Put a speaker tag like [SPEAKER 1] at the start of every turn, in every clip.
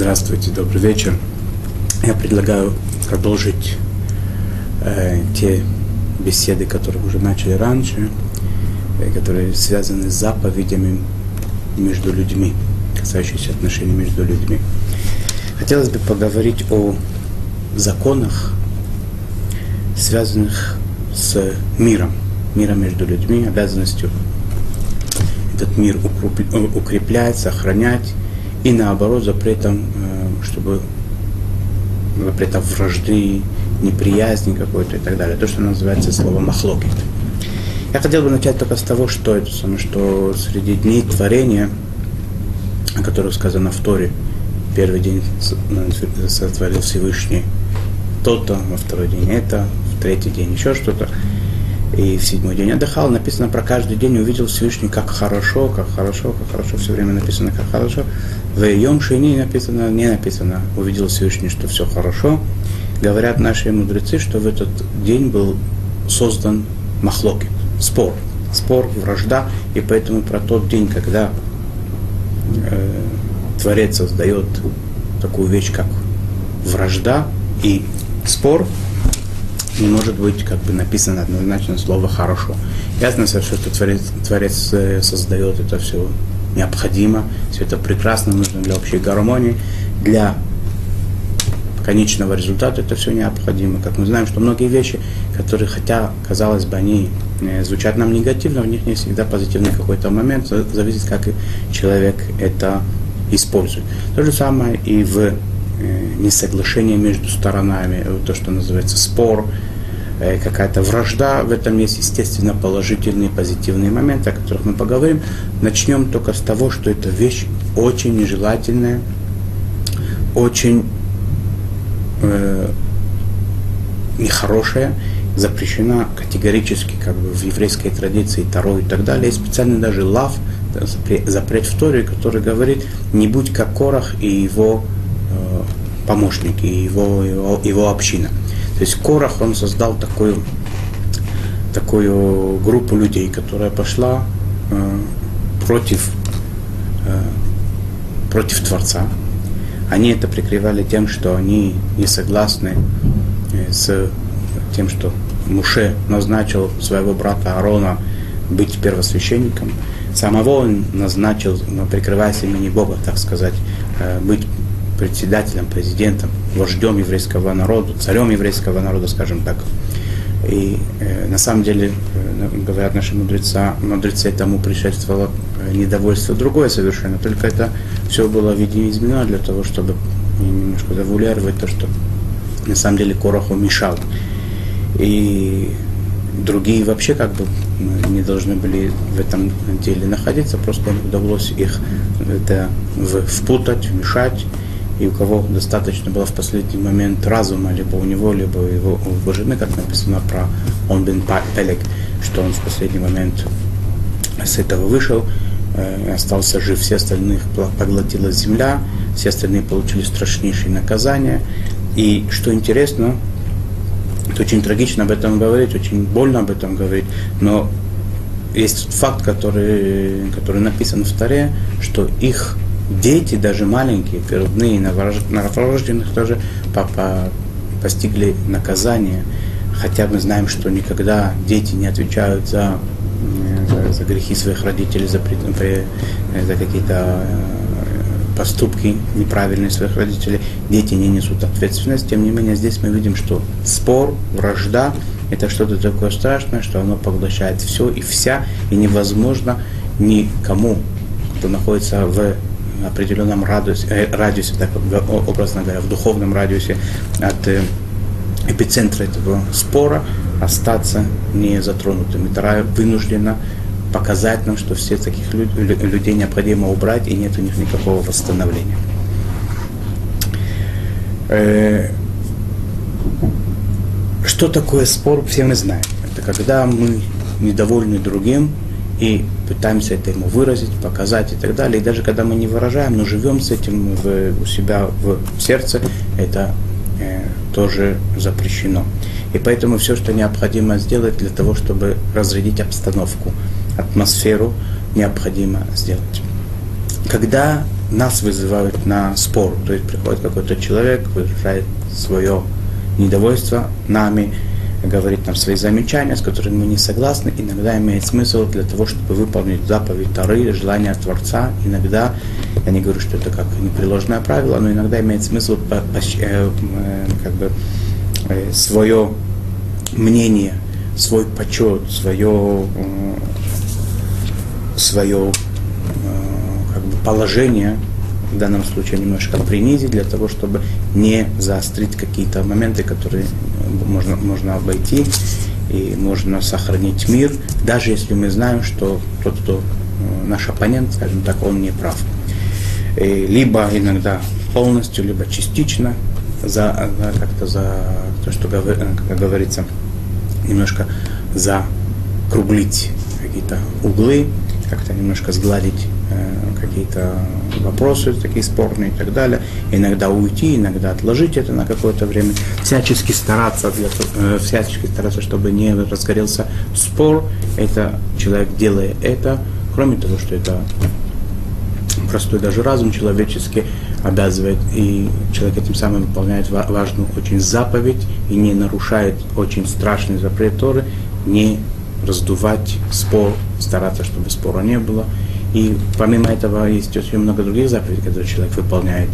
[SPEAKER 1] Здравствуйте, добрый вечер. Я предлагаю продолжить э, те беседы, которые уже начали раньше, э, которые связаны с заповедями между людьми, касающиеся отношений между людьми. Хотелось бы поговорить о законах, связанных с миром, миром между людьми, обязанностью этот мир укреплять, сохранять, и наоборот запретом, э, чтобы запретом вражды, неприязни какой-то и так далее. То, что называется словом махлокит. Я хотел бы начать только с того, что это самое, что среди дней творения, о которых сказано в Торе, первый день сотворил Всевышний то-то, во второй день это, в третий день еще что-то и в седьмой день отдыхал. Написано про каждый день увидел Всевышний, как хорошо, как хорошо, как хорошо. Все время написано, как хорошо. В Йом Шини написано, не написано, увидел Всевышний, что все хорошо. Говорят наши мудрецы, что в этот день был создан махлоки, спор. Спор, вражда. И поэтому про тот день, когда э, Творец создает такую вещь, как вражда и спор, не может быть как бы написано однозначно слово «хорошо». Ясно, что Творец, Творец э, создает это все необходимо, все это прекрасно, нужно для общей гармонии, для конечного результата это все необходимо. Как мы знаем, что многие вещи, которые, хотя, казалось бы, они э, звучат нам негативно, в них не всегда позитивный какой-то момент, зависит, как человек это использует. То же самое и в э, несоглашении между сторонами, то, что называется спор, какая-то вражда, в этом есть, естественно, положительные, позитивные моменты, о которых мы поговорим. Начнем только с того, что эта вещь очень нежелательная, очень э, нехорошая, запрещена категорически как бы в еврейской традиции Таро и так далее. Есть специальный даже лав, запрет в Торе, который говорит, не будь как Корах и его э, помощники, и его, его, его община. То есть Корах, он создал такую, такую группу людей, которая пошла э, против, э, против Творца. Они это прикрывали тем, что они не согласны э, с тем, что Муше назначил своего брата Аарона быть первосвященником. Самого он назначил, прикрываясь имени Бога, так сказать, э, быть председателем, президентом, вождем еврейского народа, царем еврейского народа, скажем так. И э, на самом деле, э, говорят наши мудрецы, мудрецы тому предшествовало э, недовольство другое совершенно, только это все было видимо для того, чтобы немножко завулярывать то, что на самом деле Короху мешал. И другие вообще как бы не должны были в этом деле находиться, просто удалось их это впутать, вмешать и у кого достаточно было в последний момент разума, либо у него, либо у его, у его жены, как написано про он бен Пелек, что он в последний момент с этого вышел, э, остался жив, все остальных поглотила земля, все остальные получили страшнейшие наказания. И что интересно, это очень трагично об этом говорить, очень больно об этом говорить, но есть факт, который, который написан в Таре, что их дети, даже маленькие, передные, новорожденных тоже папа постигли наказание. Хотя мы знаем, что никогда дети не отвечают за, за, за грехи своих родителей, за, за какие-то э, поступки неправильные своих родителей. Дети не несут ответственность. Тем не менее, здесь мы видим, что спор, вражда – это что-то такое страшное, что оно поглощает все и вся, и невозможно никому, кто находится в определенном радиусе, э, радиусе так образно говоря, в духовном радиусе от э, эпицентра этого спора остаться не затронутым. И Тара вынуждена показать нам, что все таких людей необходимо убрать, и нет у них никакого восстановления. Э, что такое спор, все мы знаем. Это когда мы недовольны другим, и пытаемся это ему выразить, показать и так далее. И даже когда мы не выражаем, но живем с этим в, у себя в сердце, это э, тоже запрещено. И поэтому все, что необходимо сделать для того, чтобы разрядить обстановку, атмосферу, необходимо сделать. когда нас вызывают на спор, то есть приходит какой-то человек, выражает свое недовольство нами, говорит нам свои замечания, с которыми мы не согласны, иногда имеет смысл для того, чтобы выполнить заповедь Тары, желание Творца. Иногда, я не говорю, что это как непреложное правило, но иногда имеет смысл по, по, э, как бы, э, свое мнение, свой почет, свое, э, свое как бы, положение в данном случае немножко принизить для того, чтобы не заострить какие-то моменты, которые можно, можно обойти и можно сохранить мир, даже если мы знаем, что тот, кто э, наш оппонент, скажем так, он не прав. И либо иногда полностью, либо частично за, за как-то за то, что как говорится, немножко закруглить какие-то углы, как-то немножко сгладить э, какие-то вопросы такие спорные и так далее. Иногда уйти, иногда отложить это на какое-то время. Всячески стараться, для, э, всячески стараться, чтобы не разгорелся спор. Это человек делая это, кроме того, что это простой даже разум человеческий обязывает, и человек этим самым выполняет важную очень заповедь и не нарушает очень страшный запрет Торы, не раздувать спор, стараться, чтобы спора не было. И помимо этого есть очень много других заповедей, которые человек выполняет.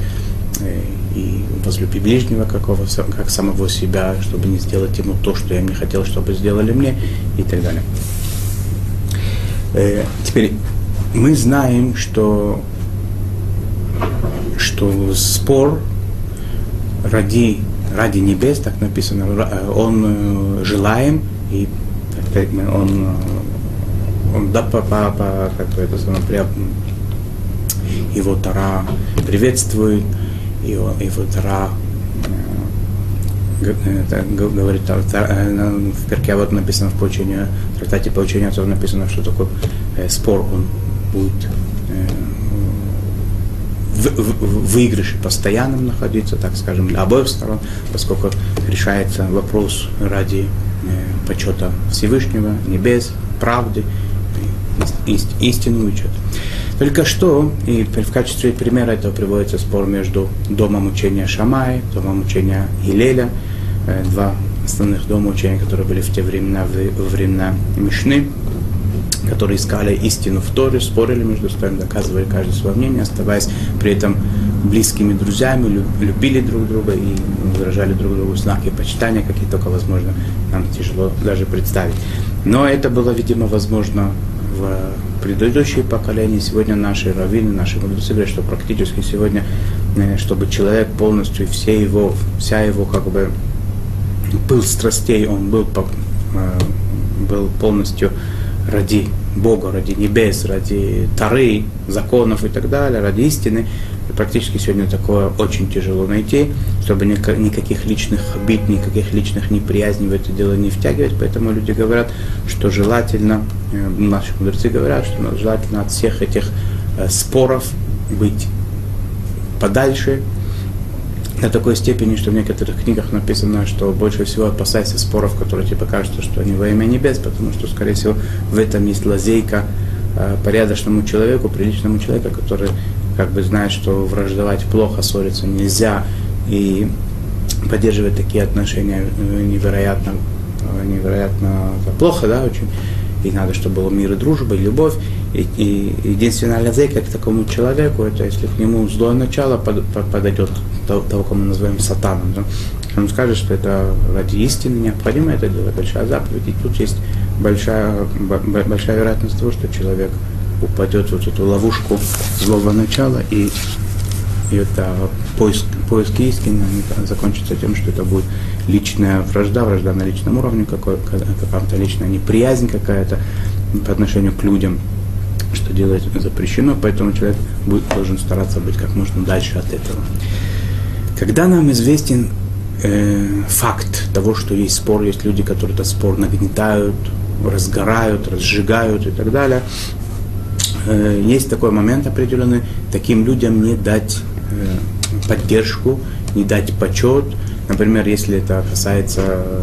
[SPEAKER 1] Э, и возлюби ближнего какого, как самого себя, чтобы не сделать ему то, что я не хотел, чтобы сделали мне, и так далее. Э, теперь мы знаем, что, что спор ради, ради небес, так написано, он э, желаем, и он он да, по, по, по как бы это его Тара приветствует, его, его Тара э, говорит, э, в перке вот написано в поучении, в трактате поучения тоже написано, что такой э, спор он будет в, в, в выигрыше постоянным находиться, так скажем, для обоих сторон, поскольку решается вопрос ради почета Всевышнего, небес, правды ист, истину учат. Только что, и в качестве примера этого приводится спор между домом учения Шамай, домом учения Илеля, э, два основных дома учения, которые были в те времена, во времена Мишны, которые искали истину в Торе, спорили между собой, доказывали каждое свое мнение, оставаясь при этом близкими друзьями, любили друг друга и выражали друг другу знаки почитания, какие только возможно, нам тяжело даже представить. Но это было, видимо, возможно в предыдущие поколения, сегодня наши раввины, наши мудрецы говорят, что практически сегодня, э, чтобы человек полностью, все его, вся его как бы был страстей, он был, э, был полностью ради Бога, ради небес, ради Тары, законов и так далее, ради истины, и практически сегодня такое очень тяжело найти, чтобы никаких личных обид, никаких личных неприязней в это дело не втягивать. Поэтому люди говорят, что желательно, э, наши мудрецы говорят, что желательно от всех этих э, споров быть подальше, до такой степени, что в некоторых книгах написано, что больше всего опасайся споров, которые тебе кажутся, что они во имя небес, потому что, скорее всего, в этом есть лазейка э, порядочному человеку, приличному человеку, который как бы знает, что враждовать плохо, ссориться нельзя, и поддерживать такие отношения э, невероятно, э, невероятно плохо, да, очень. И надо, чтобы был мир и дружба, и любовь. И, и единственная лазейка к такому человеку, это если к нему злое начало под, подойдет того, того, кого мы называем сатаном. Да? Он скажет, что это ради истины необходимо это делать, большая заповедь. И тут есть большая, большая вероятность того, что человек упадет вот эту ловушку злого начала, и, и это поиск, поиск истины закончится тем, что это будет личная вражда, вражда на личном уровне, какая-то личная неприязнь какая-то по отношению к людям, что делать запрещено, поэтому человек будет, должен стараться быть как можно дальше от этого. Когда нам известен э, факт того, что есть спор, есть люди, которые этот спор нагнетают, разгорают, разжигают и так далее, Э, есть такой момент определенный, таким людям не дать э, поддержку, не дать почет. Например, если это касается э,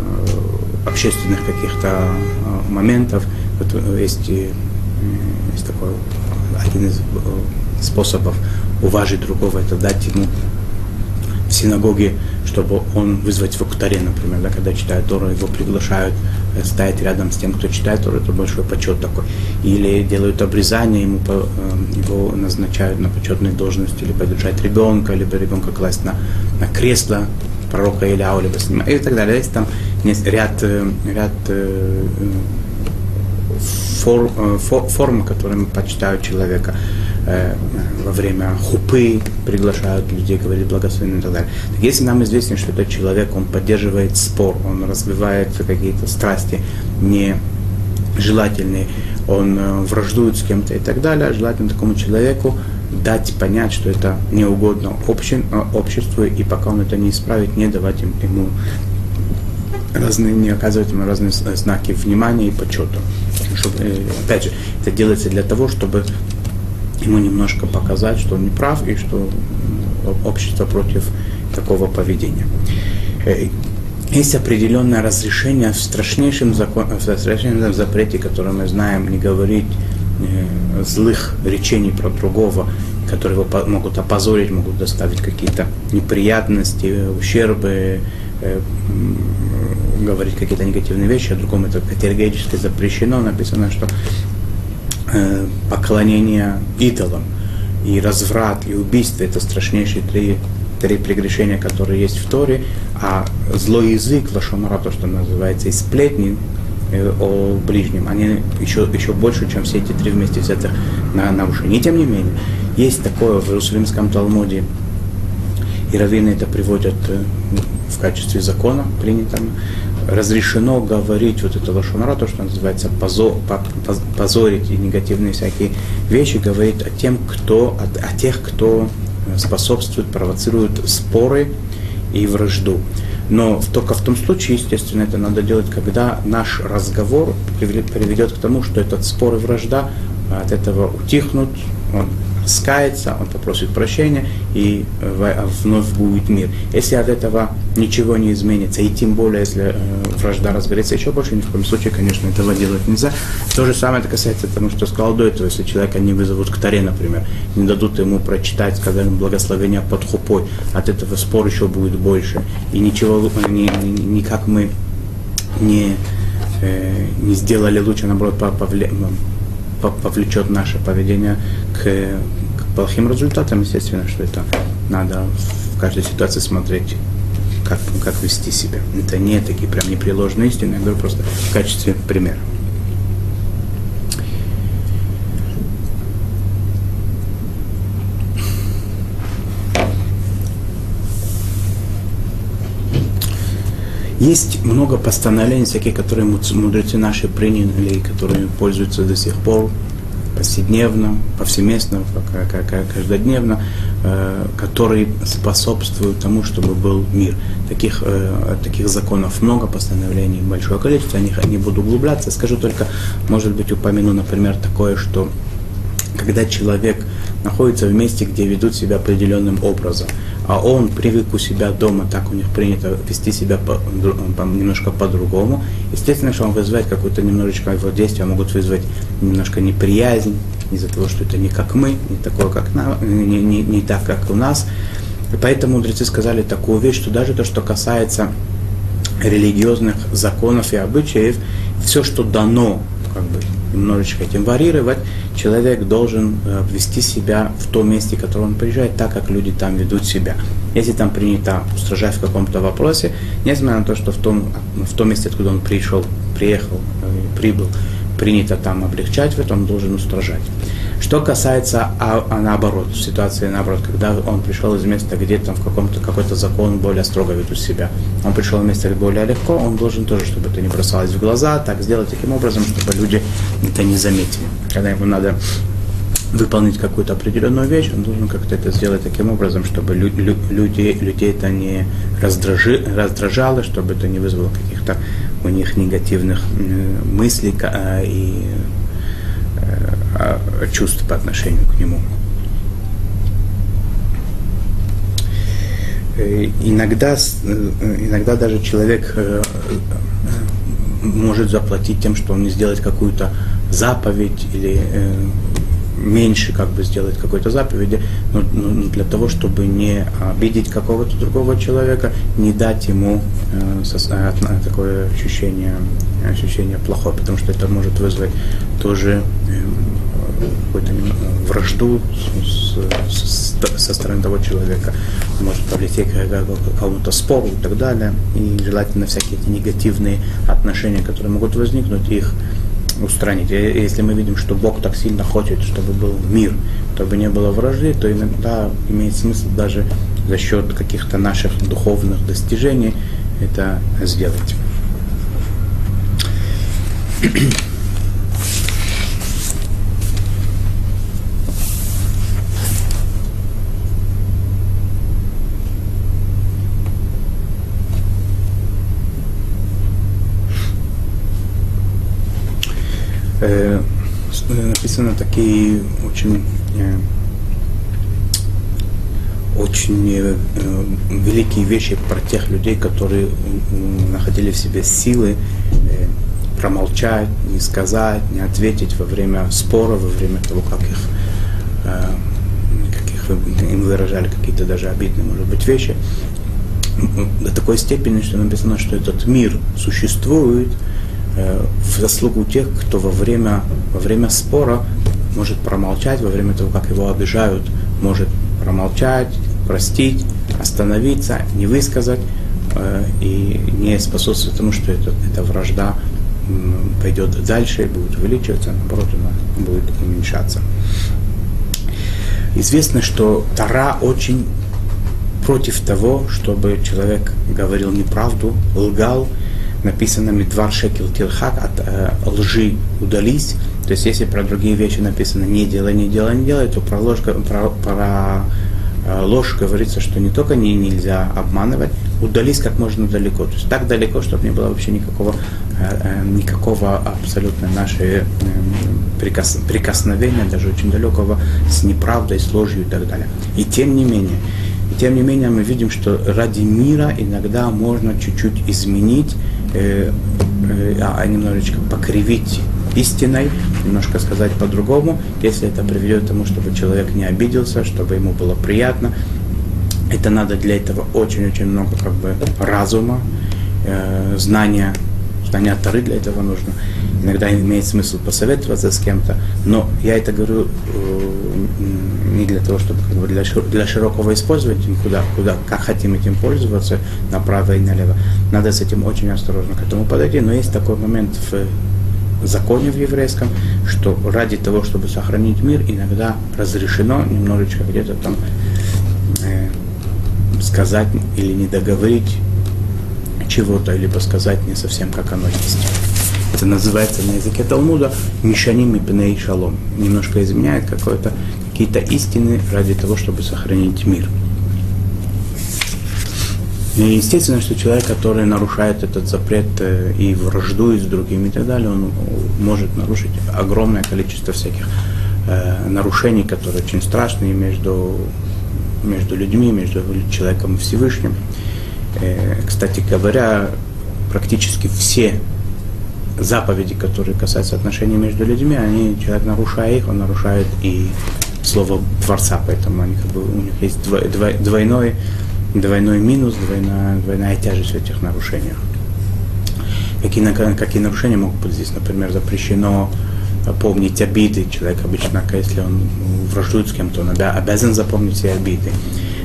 [SPEAKER 1] общественных каких-то моментов, вот есть, есть такой один из способов уважить другого, это дать ему синагоге, чтобы он вызвать в Актаре, например, да, когда читают Тору, его приглашают э, стоять рядом с тем, кто читает Тору, это большой почет такой. Или делают обрезание, ему, э, его назначают на почетные должности, либо держать ребенка, либо ребенка класть на, на кресло пророка Иляу, либо снимать, и так далее. Есть там ряд, э, ряд форм, форм, которыми почитают человека во время хупы, приглашают людей, говорить благословенно и так далее. Так если нам известно, что этот человек, он поддерживает спор, он развивает какие-то страсти нежелательные, он э, враждует с кем-то и так далее, желательно такому человеку дать понять, что это не угодно обще, э, обществу, и пока он это не исправит, не давать им, ему разные, не оказывать ему разные знаки внимания и почета. Чтобы, э, опять же, это делается для того, чтобы ему немножко показать, что он не прав и что общество против такого поведения. Э, есть определенное разрешение в страшнейшем, закон, в страшнейшем запрете, который мы знаем, не говорить э, злых речений про другого, которые его могут опозорить, могут доставить какие-то неприятности, ущербы, э, говорить какие-то негативные вещи, а другому это категорически запрещено. Написано, что Э, поклонение идолам, и разврат, и убийство – это страшнейшие три, три прегрешения, которые есть в Торе, а злой язык, лошомара, то, что называется, и сплетни э, о ближнем, они еще, еще больше, чем все эти три вместе взятых на нарушение. И тем не менее, есть такое в Иерусалимском Талмуде, и раввины это приводят э, в качестве закона принятого, разрешено говорить вот это лошонара, то, что называется позор, позорить и негативные всякие вещи, говорить о тем, кто, о, о тех, кто способствует, провоцирует споры и вражду. Но только в том случае, естественно, это надо делать, когда наш разговор приведет к тому, что этот спор и вражда от этого утихнут, он скается, он попросит прощения, и вновь будет мир. Если от этого ничего не изменится, и тем более, если э, вражда разгорится еще больше, ни в коем случае, конечно, этого делать нельзя. То же самое это касается того, что сказал до этого, если человека не вызовут к таре, например, не дадут ему прочитать, сказать благословение под хупой, от этого спор еще будет больше. И ничего, ни, ни, никак мы не, э, не сделали лучше, наоборот, повле, повлечет наше поведение к, к плохим результатам, естественно, что это надо в каждой ситуации смотреть, как, как вести себя. Это не такие прям непреложные истины, я говорю просто в качестве примера. Есть много постановлений, всякие, которые мудрецы наши приняли, которые пользуются до сих пор повседневно, повсеместно, каждодневно, э, которые способствуют тому, чтобы был мир. Таких, э, таких законов много, постановлений большое количество, я не, не буду углубляться. Скажу только, может быть, упомяну, например, такое, что когда человек находится в месте, где ведут себя определенным образом, а он привык у себя дома, так у них принято вести себя по, по, немножко по-другому, естественно, что он вызывает какое-то немножечко его действия, могут вызвать немножко неприязнь из-за того, что это не как мы, не такое, как на, не, не, не так, как у нас. И поэтому мудрецы сказали такую вещь, что даже то, что касается религиозных законов и обычаев, все, что дано как бы немножечко этим варьировать, человек должен э, вести себя в том месте, в которое он приезжает, так, как люди там ведут себя. Если там принято устражать в каком-то вопросе, несмотря на то, что в том, в том месте, откуда он пришел, приехал, э, прибыл, принято там облегчать, в этом должен устражать. Что касается, а, а наоборот, ситуации наоборот, когда он пришел из места, где там в каком-то какой-то закон более строго ведут себя, он пришел в место более легко, он должен тоже, чтобы это не бросалось в глаза, так сделать таким образом, чтобы люди это не заметили. Когда ему надо выполнить какую-то определенную вещь, он должен как-то это сделать таким образом, чтобы лю- лю- людей, людей это не раздражи, раздражало, чтобы это не вызвало каких-то у них негативных э, мыслей э, и э, чувств по отношению к нему. Иногда, иногда даже человек может заплатить тем, что он не сделает какую-то заповедь или меньше как бы сделать какой-то заповеди, но, но для того, чтобы не обидеть какого-то другого человека, не дать ему э, со, э, такое ощущение, ощущение плохое, потому что это может вызвать тоже э, какую-то вражду с, с, со стороны того человека, может повлечь к какому-то спору и так далее. И желательно всякие эти негативные отношения, которые могут возникнуть, их устранить. Если мы видим, что Бог так сильно хочет, чтобы был мир, чтобы не было вражды, то иногда имеет смысл даже за счет каких-то наших духовных достижений это сделать. э, написаны такие очень э, очень э, великие вещи про тех людей, которые находили в себе силы э, промолчать, не сказать, не ответить во время спора, во время того, как их, как их им выражали какие-то даже обидные, может быть, вещи. До такой степени, что написано, что этот мир существует, в заслугу тех, кто во время, во время спора может промолчать, во время того, как его обижают, может промолчать, простить, остановиться, не высказать э, и не способствовать тому, что это, эта вражда пойдет дальше и будет увеличиваться, наоборот, она будет уменьшаться. Известно, что Тара очень против того, чтобы человек говорил неправду, лгал, написано «Медвар шекел тилхак» от э, лжи удались. То есть если про другие вещи написано «не делай, не делай, не делай», то про ложь, про, про э, ложь говорится, что не только не нельзя обманывать, удались как можно далеко. То есть так далеко, чтобы не было вообще никакого, э, никакого абсолютно нашей прикос, прикосновения, даже очень далекого, с неправдой, с ложью и так далее. И тем не менее, тем не менее мы видим, что ради мира иногда можно чуть-чуть изменить э, э, а немножечко покривить истиной, немножко сказать по-другому, если это приведет к тому, чтобы человек не обиделся, чтобы ему было приятно. Это надо для этого очень-очень много как бы разума, э, знания, знания Тары для этого нужно. Иногда имеет смысл посоветоваться с кем-то, но я это говорю э, не для того, чтобы как бы, для, для широкого использования, куда, куда, как хотим этим пользоваться, направо и налево. Надо с этим очень осторожно к этому подойти, но есть такой момент в законе в еврейском, что ради того, чтобы сохранить мир, иногда разрешено немножечко где-то там э, сказать или не договорить чего-то, либо сказать не совсем как оно есть. Это называется на языке Талмуда Мишаним и Пней Шалом. Немножко изменяет какое-то какие-то истины ради того, чтобы сохранить мир. И естественно, что человек, который нарушает этот запрет э, и враждует с другими и так далее, он может нарушить огромное количество всяких э, нарушений, которые очень страшные между, между людьми, между человеком и Всевышним. Э, кстати говоря, практически все заповеди, которые касаются отношений между людьми, они, человек нарушая их, он нарушает и слово Творца, поэтому они, как бы, у них есть двойной, двойной минус, двойная, двойная тяжесть в этих нарушениях. Какие, какие нарушения могут быть здесь? Например, запрещено помнить обиды. Человек обычно, если он враждует с кем-то, он обязан запомнить все обиды.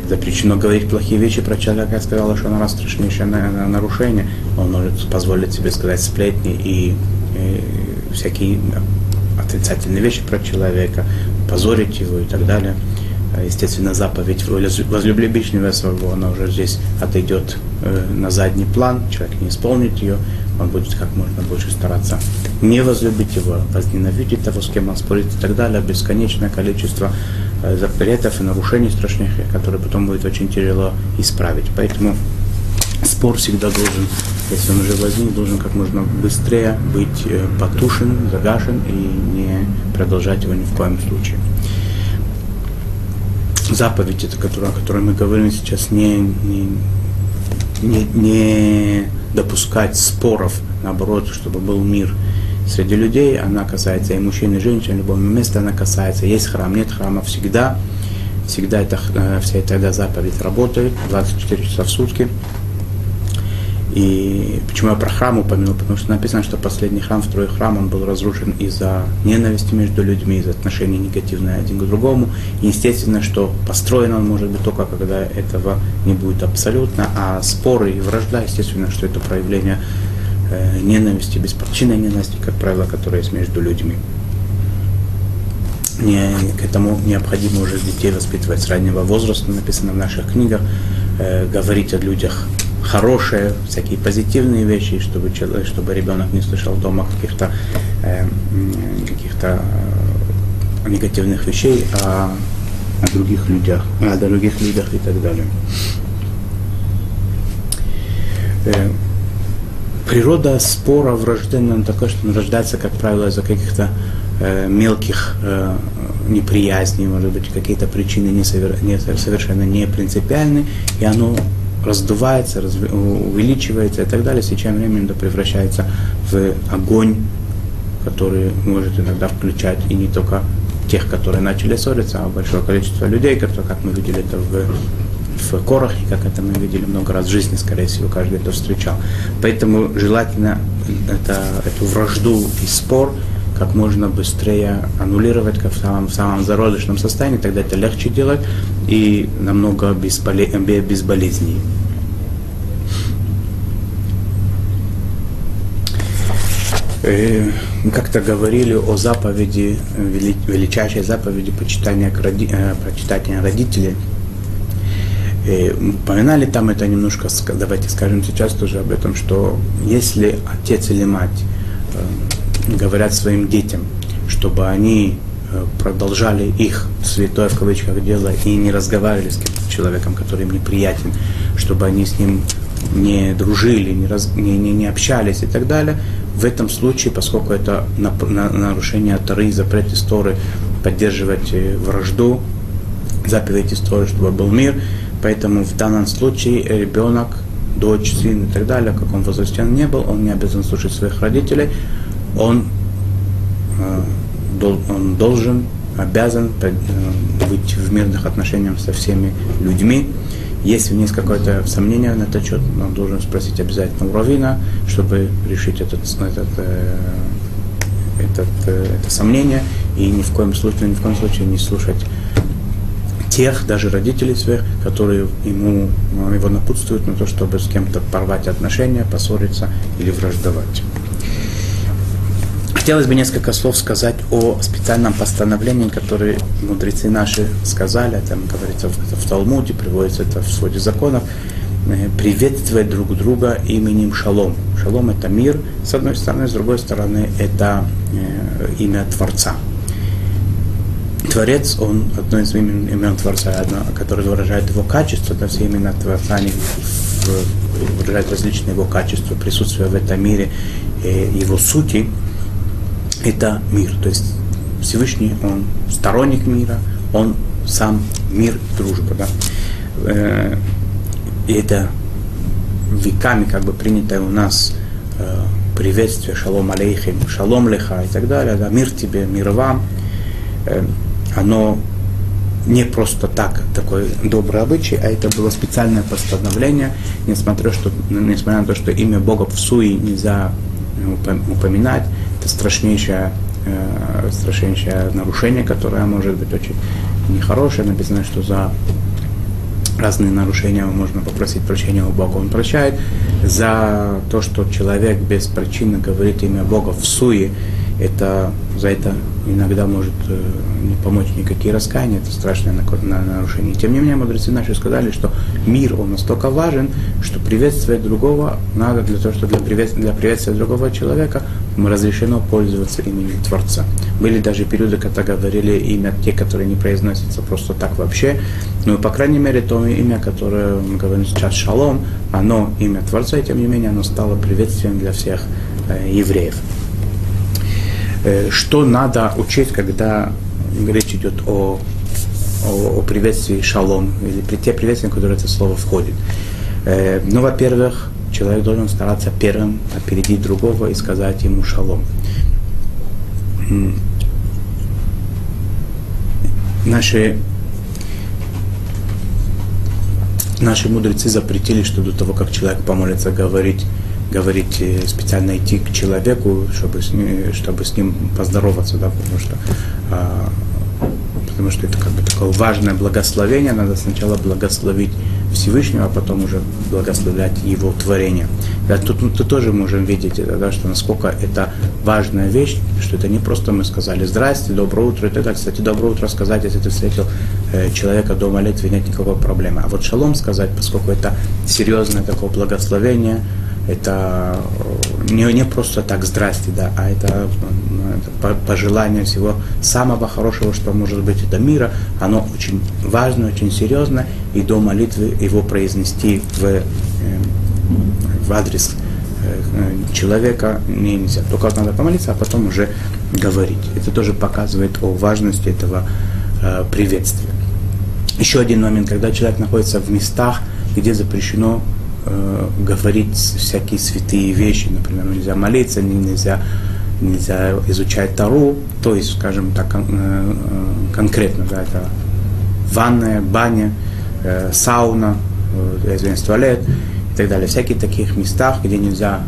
[SPEAKER 1] Запрещено говорить плохие вещи про человека, я сказала, что она раз страшнейшее нарушение. Он может позволить себе сказать сплетни и, и всякие отрицательные вещи про человека, позорить его и так далее. А, естественно, заповедь возлюбли ближнего своего, она уже здесь отойдет э, на задний план, человек не исполнит ее, он будет как можно больше стараться не возлюбить его, возненавидеть того, с кем он спорит и так далее, бесконечное количество э, запретов и нарушений страшных, которые потом будет очень тяжело исправить. Поэтому спор всегда должен, если он уже возник, должен как можно быстрее быть э, потушен, загашен и не продолжать его ни в коем случае. Заповедь, которая, о которой мы говорим сейчас, не, не, не, не допускать споров, наоборот, чтобы был мир, среди людей, она касается и мужчин, и женщин, в любом месте она касается. Есть храм, нет храма, всегда, всегда это, э, вся эта заповедь работает 24 часа в сутки. И почему я про храм упомянул? Потому что написано, что последний храм, второй храм, он был разрушен из-за ненависти между людьми, из-за отношений негативных один к другому. И естественно, что построен он может быть только, когда этого не будет абсолютно, а споры и вражда, естественно, что это проявление э, ненависти, беспричинной ненависти, как правило, которая есть между людьми. Не, к этому необходимо уже детей воспитывать с раннего возраста, написано в наших книгах, э, говорить о людях хорошие, всякие позитивные вещи, чтобы, человек, чтобы ребенок не слышал дома каких-то э, каких-то э, негативных вещей о, о других людях, о других людях и так далее. Э, природа спора врожденная такая, что он рождается, как правило, из-за каких-то э, мелких э, неприязней, может быть, какие-то причины не совер, не, совершенно не принципиальны, и оно раздувается, разв... увеличивается и так далее, с течением времени это превращается в огонь, который может иногда включать и не только тех, которые начали ссориться, а большое количество людей, которые, как мы видели это в, в корах, и как это мы видели много раз в жизни, скорее всего, каждый это встречал. Поэтому желательно это, эту вражду и спор как можно быстрее аннулировать в самом, в самом зародышном состоянии, тогда это легче делать и намного безболе, безболезней. Э, мы как-то говорили о заповеди, величайшей заповеди почитания, э, почитания родителей. И э, упоминали там это немножко, давайте скажем сейчас тоже об этом, что если отец или мать говорят своим детям, чтобы они э, продолжали их святое в кавычках дело и не разговаривали с человеком, который им неприятен, чтобы они с ним не дружили, не, раз, не, не, не общались и так далее. В этом случае, поскольку это на, на, нарушение Тары, запрет истории поддерживать э, вражду, заповедь истории, чтобы был мир, поэтому в данном случае ребенок, дочь, сын и так далее, как он возрасте не был, он не обязан слушать своих родителей, он, э, он должен, обязан э, быть в мирных отношениях со всеми людьми. Если есть какое-то сомнение на этот счет, он должен спросить обязательно у Равина, чтобы решить этот, этот, э, этот, это сомнение и ни в коем случае, ни в коем случае не слушать тех, даже родителей своих, которые ему, его напутствуют на то, чтобы с кем-то порвать отношения, поссориться или враждовать. Хотелось бы несколько слов сказать о специальном постановлении, которое мудрецы наши сказали, там говорится в, Талмуде, приводится это в своде законов, э, приветствовать друг друга именем Шалом. Шалом это мир, с одной стороны, с другой стороны, это э, имя Творца. Творец, он одно из имен, имен Творца, одно, которое выражает его качество, да, все имена Творца, они выражают различные его качества, присутствие в этом мире, э, его сути это мир. То есть Всевышний, он сторонник мира, он сам мир дружба. Да? Э, и это веками как бы принятое у нас э, приветствие, шалом алейхим, шалом леха и так далее, да, мир тебе, мир вам, э, оно не просто так такой добрый обычай, а это было специальное постановление, несмотря, что, несмотря на то, что имя Бога в суе нельзя упоминать, это страшнейшее, э, страшнейшее нарушение, которое может быть очень нехорошее. Написано, что за разные нарушения можно попросить прощения у Бога, он прощает. За то, что человек без причины говорит имя Бога в суе, это, за это иногда может э, не помочь никакие раскаяния, это страшное нарушение. Тем не менее, мудрецы наши сказали, что мир, он настолько важен, что приветствовать другого надо для того, чтобы для, приветствия, для приветствия другого человека разрешено пользоваться именем Творца. Были даже периоды, когда говорили имя те, которые не произносятся просто так вообще. Но, по крайней мере, то имя, которое мы говорим сейчас Шалом, оно имя Творца, и тем не менее оно стало приветствием для всех э, евреев. Э, что надо учить, когда речь идет о, о, о приветствии шалом, или при те приветствия, в которые это слово входит. Э, ну, во-первых, человек должен стараться первым опередить другого и сказать ему шалом. наши наши мудрецы запретили, что до того, как человек помолится, говорить, говорить э, специально идти к человеку, чтобы с ним, чтобы с ним поздороваться, да, потому что а, потому что это как бы такое важное благословение, надо сначала благословить Всевышнего, а потом уже благословлять Его творение. Да, тут мы тут тоже можем видеть, да, что насколько это важная вещь, что это не просто мы сказали «Здрасте, доброе утро» далее. Кстати, доброе утро сказать, если ты встретил э, человека до молитвы, нет никакой проблемы. А вот шалом сказать, поскольку это серьезное такое благословение, это э, не, не просто так «здрасте», да, а это, ну, это пожелание всего самого хорошего, что может быть это мира. Оно очень важно, очень серьезно, и до молитвы его произнести в, э, в адрес э, человека не нельзя. Только надо помолиться, а потом уже говорить. Это тоже показывает о важности этого приветствия. Еще один момент, когда человек находится в местах, где запрещено э, говорить всякие святые вещи, например, нельзя молиться, нельзя, нельзя изучать Тару, то есть, скажем так, кон, э, конкретно, да, это ванная, баня, э, сауна, э, извиняюсь, туалет и так далее. Всякие таких местах, где нельзя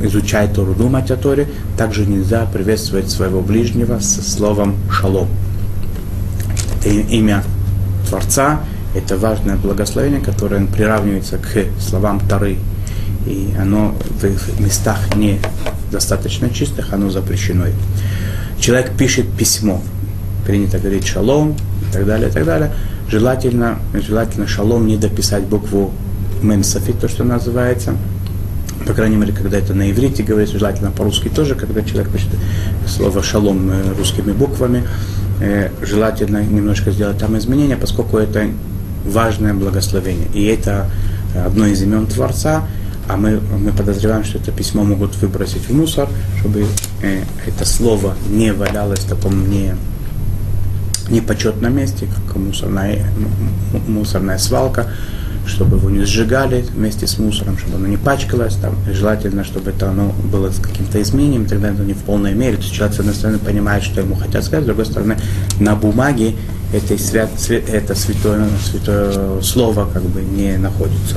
[SPEAKER 1] э, изучать Тору, думать о Торе, также нельзя приветствовать своего ближнего со словом «шалом». Это имя Творца, это важное благословение, которое приравнивается к словам Тары. И оно в местах не достаточно чистых, оно запрещено. Человек пишет письмо, принято говорить шалом и так далее, и так далее. Желательно, желательно шалом не дописать букву мемсафит, то, что называется. По крайней мере, когда это на иврите говорится, желательно по-русски тоже, когда человек пишет слово шалом э, русскими буквами, э, желательно немножко сделать там изменения, поскольку это важное благословение. И это одно из имен Творца, а мы, мы подозреваем, что это письмо могут выбросить в мусор, чтобы э, это слово не валялось в таком не, непочетном месте, как мусорная, мусорная свалка, чтобы его не сжигали вместе с мусором, чтобы оно не пачкалось, там, желательно, чтобы это оно было с каким-то изменением, тогда это не в полной мере. То есть человек, с одной стороны, понимает, что ему хотят сказать, с другой стороны, на бумаге это, свят, это святое, святое слово как бы не находится.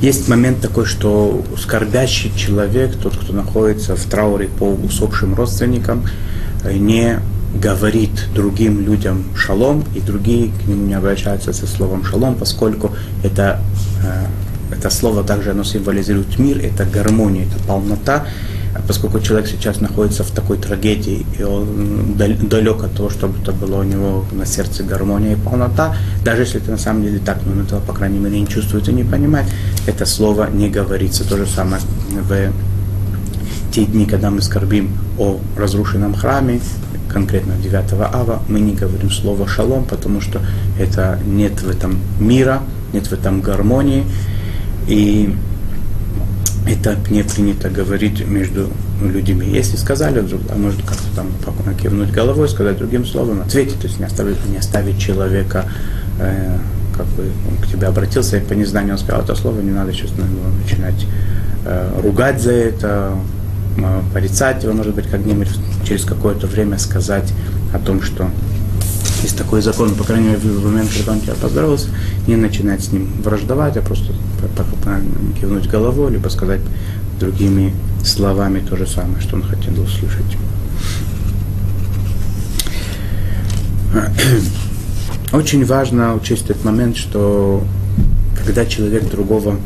[SPEAKER 1] Есть момент такой, что скорбящий человек, тот, кто находится в трауре по усопшим родственникам, не говорит другим людям шалом, и другие к нему не обращаются со словом шалом, поскольку это, э, это слово также оно символизирует мир, это гармония, это полнота, поскольку человек сейчас находится в такой трагедии, и он далек от того, чтобы это было у него на сердце гармония и полнота, даже если это на самом деле так, но он этого, по крайней мере, не чувствует и не понимает, это слово не говорится. То же самое в те дни, когда мы скорбим о разрушенном храме, конкретно 9 ава, мы не говорим слово шалом, потому что это нет в этом мира, нет в этом гармонии. И это не принято говорить между людьми. Если сказали вдруг, а может как-то там кивнуть головой, сказать другим словом, ответить, то есть не оставить, не оставить человека, э, как бы он к тебе обратился, и по незнанию он сказал это слово, не надо сейчас начинать э, ругать за это, э, порицать его, может быть, как-нибудь через какое-то время сказать о том, что есть такой закон, по крайней мере, в момент, когда он тебя поздоровался, не начинать с ним враждовать, а просто кивнуть головой, либо сказать другими словами то же самое, что он хотел услышать. Очень важно учесть этот момент, что когда человек другого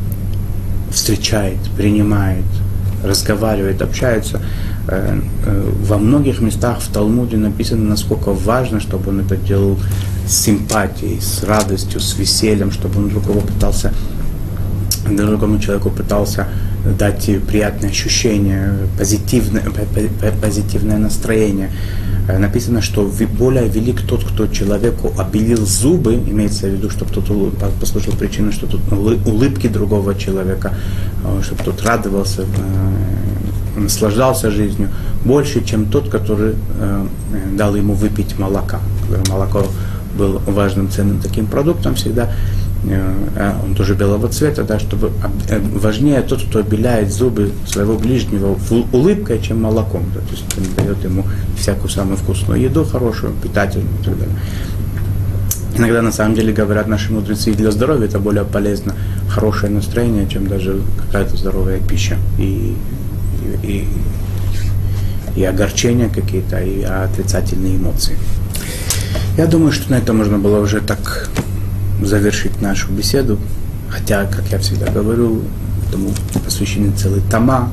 [SPEAKER 1] встречает, принимает, разговаривает, общается, во многих местах в Талмуде написано, насколько важно, чтобы он это делал с симпатией, с радостью, с весельем, чтобы он другого пытался, другому человеку пытался дать приятное ощущение, позитивное, позитивное настроение. Э, написано, что более велик тот, кто человеку обелил зубы, имеется в виду, чтобы тот послушал причину, что тут улыбки другого человека, чтобы тот радовался, наслаждался жизнью больше, чем тот, который э, дал ему выпить молока. Молоко было важным ценным таким продуктом всегда. а он тоже белого цвета, да, чтобы э, важнее тот, кто обеляет зубы своего ближнего улыбкой, чем молоком. Да, то есть он дает ему всякую самую вкусную еду, хорошую, питательную и так далее. Иногда на самом деле говорят наши мудрецы, для здоровья это более полезно, хорошее настроение, чем даже какая-то здоровая пища. И, и, и, огорчения какие-то, и отрицательные эмоции. Я думаю, что на этом можно было уже так завершить нашу беседу. Хотя, как я всегда говорю, этому посвящены целые тома,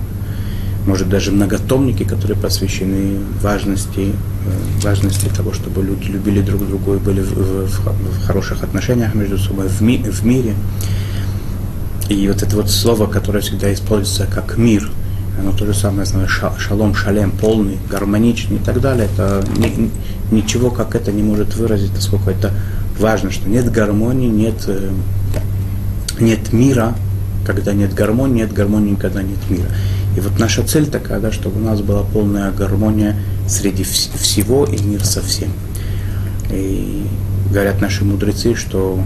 [SPEAKER 1] может даже многотомники, которые посвящены важности, э, важности того, чтобы люди любили друг друга и были в, в, в хороших отношениях между собой, в, ми, в мире. И вот это вот слово, которое всегда используется как мир, оно то же самое, знаю, шалом, шалем, полный, гармоничный и так далее, это ни, ничего как это не может выразить, насколько это важно, что нет гармонии, нет, э, нет мира, когда нет гармонии, нет гармонии, когда нет мира. И вот наша цель такая, да, чтобы у нас была полная гармония среди вс- всего и мир со всем. И говорят наши мудрецы, что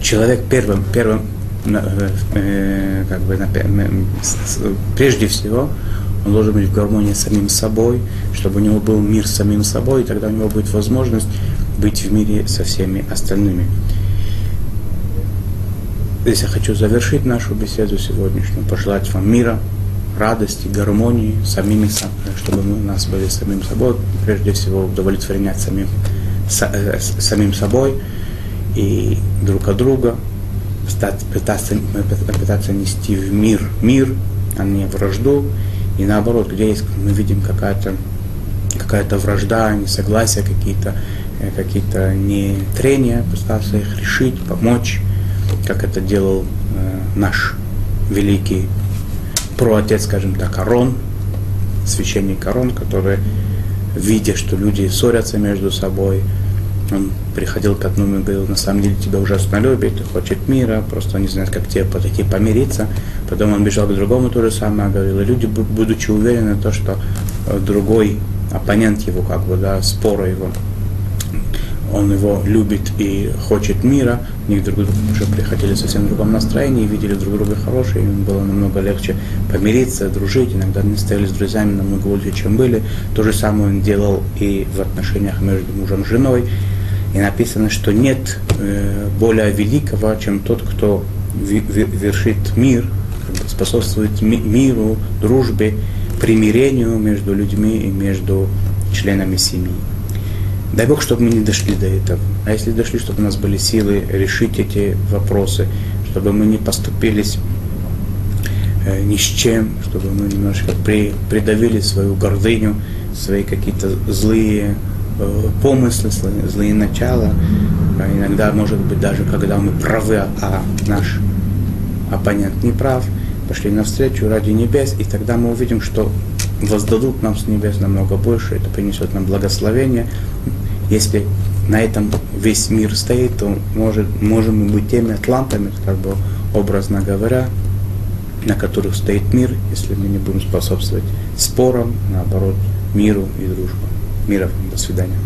[SPEAKER 1] человек первым, первым как бы, прежде всего, он должен быть в гармонии с самим собой, чтобы у него был мир с самим собой, и тогда у него будет возможность быть в мире со всеми остальными. Здесь я хочу завершить нашу беседу сегодняшнюю, пожелать вам мира, радости, гармонии, самими, чтобы мы у нас были самим собой, прежде всего удовлетворять самим, э, самим собой и друг от друга, пытаться, пытаться нести в мир мир, а не вражду. И наоборот, где есть, мы видим какая-то какая-то вражда, несогласия, какие-то э, какие-то не трения, пытаться их решить, помочь как это делал э, наш великий проотец, скажем так, Арон, священник Арон, который, видя, что люди ссорятся между собой, он приходил к одному и говорил, на самом деле тебя ужасно любит, хочет мира, просто не знает, как тебе подойти помириться. Потом он бежал к другому, то же самое говорил. И люди, будучи уверены в том, что э, другой оппонент его, как бы, да, спора его, он его любит и хочет мира, они друг другу уже приходили в совсем другом настроении, видели друг друга хорошие, им было намного легче помириться, дружить, иногда они стояли с друзьями намного лучше, чем были. То же самое он делал и в отношениях между мужем и женой. И написано, что нет э, более великого, чем тот, кто вершит мир, способствует ми миру, дружбе, примирению между людьми и между членами семьи. Дай Бог, чтобы мы не дошли до этого. А если дошли, чтобы у нас были силы решить эти вопросы, чтобы мы не поступились э, ни с чем, чтобы мы немножко при, придавили свою гордыню, свои какие-то злые помыслы, злые, начала. А иногда, может быть, даже когда мы правы, а наш оппонент не прав, пошли навстречу ради небес, и тогда мы увидим, что воздадут нам с небес намного больше, это принесет нам благословение. Если на этом весь мир стоит, то может, можем мы быть теми атлантами, как бы образно говоря, на которых стоит мир, если мы не будем способствовать спорам, наоборот, миру и дружбе. Мира до свидания.